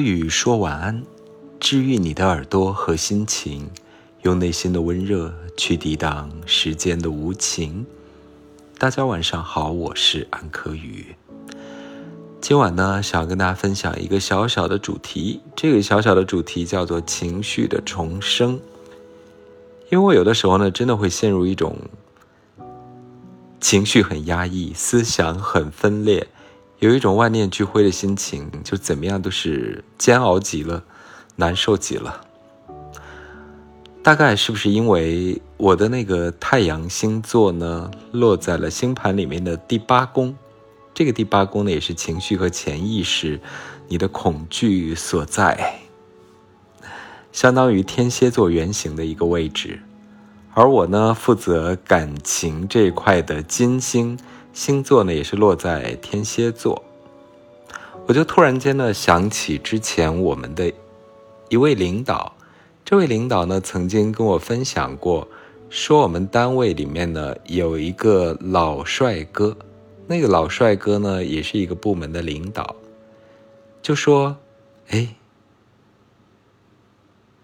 语说晚安，治愈你的耳朵和心情，用内心的温热去抵挡时间的无情。大家晚上好，我是安柯宇。今晚呢，想要跟大家分享一个小小的主题，这个小小的主题叫做情绪的重生。因为我有的时候呢，真的会陷入一种情绪很压抑、思想很分裂。有一种万念俱灰的心情，就怎么样都是煎熬极了，难受极了。大概是不是因为我的那个太阳星座呢，落在了星盘里面的第八宫？这个第八宫呢，也是情绪和潜意识、你的恐惧所在，相当于天蝎座原型的一个位置。而我呢，负责感情这一块的金星。星座呢也是落在天蝎座，我就突然间呢想起之前我们的一位领导，这位领导呢曾经跟我分享过，说我们单位里面呢有一个老帅哥，那个老帅哥呢也是一个部门的领导，就说，哎，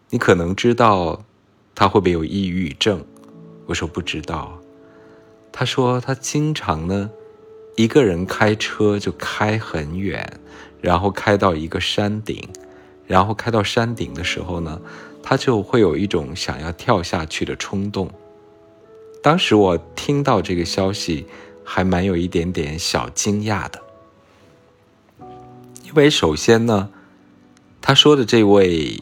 你可能知道他会不会有抑郁症？我说不知道。他说他经常呢，一个人开车就开很远，然后开到一个山顶，然后开到山顶的时候呢，他就会有一种想要跳下去的冲动。当时我听到这个消息，还蛮有一点点小惊讶的，因为首先呢，他说的这位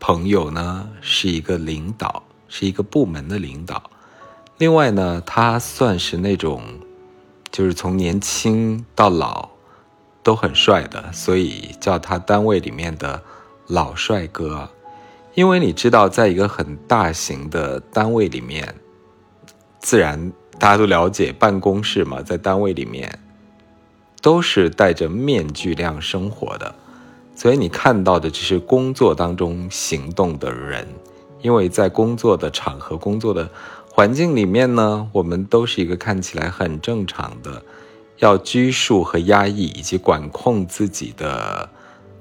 朋友呢是一个领导，是一个部门的领导。另外呢，他算是那种，就是从年轻到老都很帅的，所以叫他单位里面的老帅哥。因为你知道，在一个很大型的单位里面，自然大家都了解办公室嘛，在单位里面都是戴着面具那样生活的，所以你看到的只是工作当中行动的人，因为在工作的场合工作的。环境里面呢，我们都是一个看起来很正常的，要拘束和压抑以及管控自己的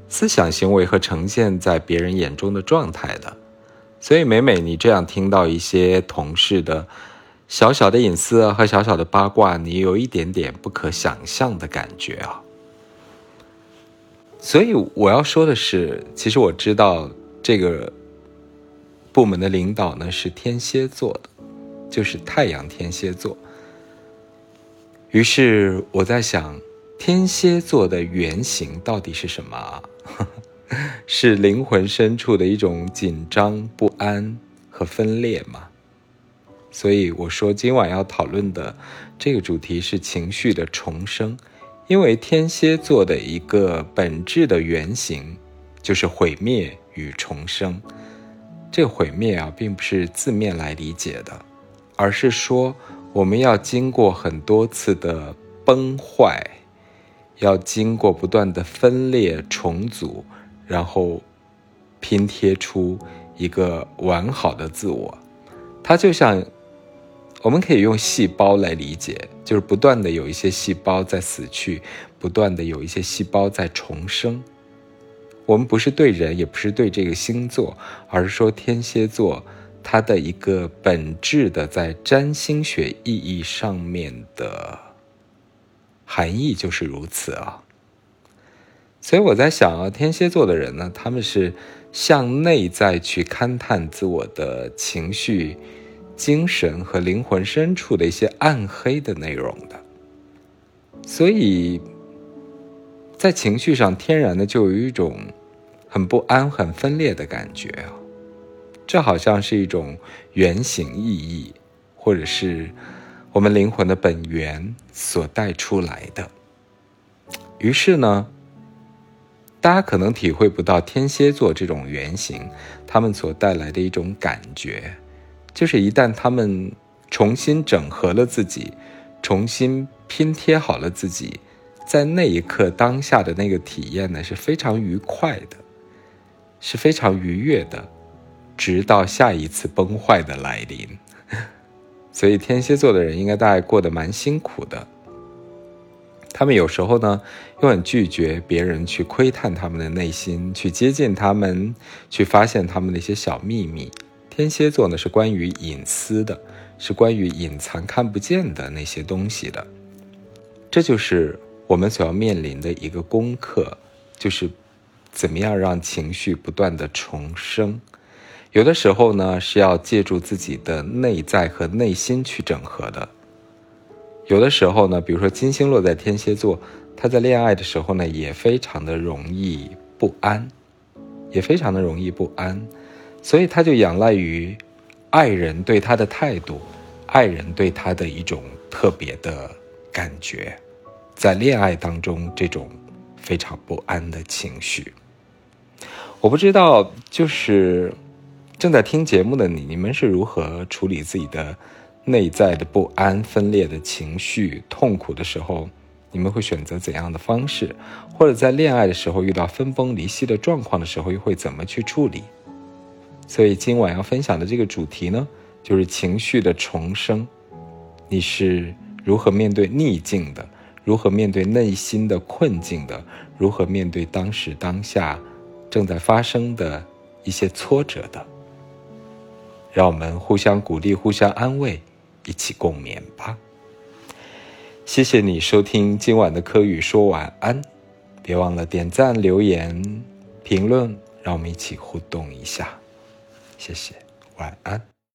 思想行为和呈现在别人眼中的状态的。所以每每你这样听到一些同事的小小的隐私和小小的八卦，你有一点点不可想象的感觉啊。所以我要说的是，其实我知道这个部门的领导呢是天蝎座的。就是太阳天蝎座。于是我在想，天蝎座的原型到底是什么？是灵魂深处的一种紧张、不安和分裂吗？所以我说今晚要讨论的这个主题是情绪的重生，因为天蝎座的一个本质的原型就是毁灭与重生。这毁灭啊，并不是字面来理解的。而是说，我们要经过很多次的崩坏，要经过不断的分裂重组，然后拼贴出一个完好的自我。它就像，我们可以用细胞来理解，就是不断的有一些细胞在死去，不断的有一些细胞在重生。我们不是对人，也不是对这个星座，而是说天蝎座。它的一个本质的在占星学意义上面的含义就是如此啊，所以我在想啊，天蝎座的人呢，他们是向内在去勘探自我的情绪、精神和灵魂深处的一些暗黑的内容的，所以在情绪上天然的就有一种很不安、很分裂的感觉啊。这好像是一种原型意义，或者是我们灵魂的本源所带出来的。于是呢，大家可能体会不到天蝎座这种原型，他们所带来的一种感觉，就是一旦他们重新整合了自己，重新拼贴好了自己，在那一刻当下的那个体验呢，是非常愉快的，是非常愉悦的。直到下一次崩坏的来临，所以天蝎座的人应该大概过得蛮辛苦的。他们有时候呢，又很拒绝别人去窥探他们的内心，去接近他们，去发现他们的一些小秘密。天蝎座呢，是关于隐私的，是关于隐藏、看不见的那些东西的。这就是我们所要面临的一个功课，就是怎么样让情绪不断的重生。有的时候呢，是要借助自己的内在和内心去整合的。有的时候呢，比如说金星落在天蝎座，他在恋爱的时候呢，也非常的容易不安，也非常的容易不安，所以他就仰赖于爱人对他的态度，爱人对他的一种特别的感觉，在恋爱当中这种非常不安的情绪。我不知道，就是正在听节目的你，你们是如何处理自己的？内在的不安、分裂的情绪、痛苦的时候，你们会选择怎样的方式？或者在恋爱的时候遇到分崩离析的状况的时候，又会怎么去处理？所以今晚要分享的这个主题呢，就是情绪的重生。你是如何面对逆境的？如何面对内心的困境的？如何面对当时当下正在发生的一些挫折的？让我们互相鼓励，互相安慰。一起共勉吧。谢谢你收听今晚的科宇说晚安，别忘了点赞、留言、评论，让我们一起互动一下。谢谢，晚安。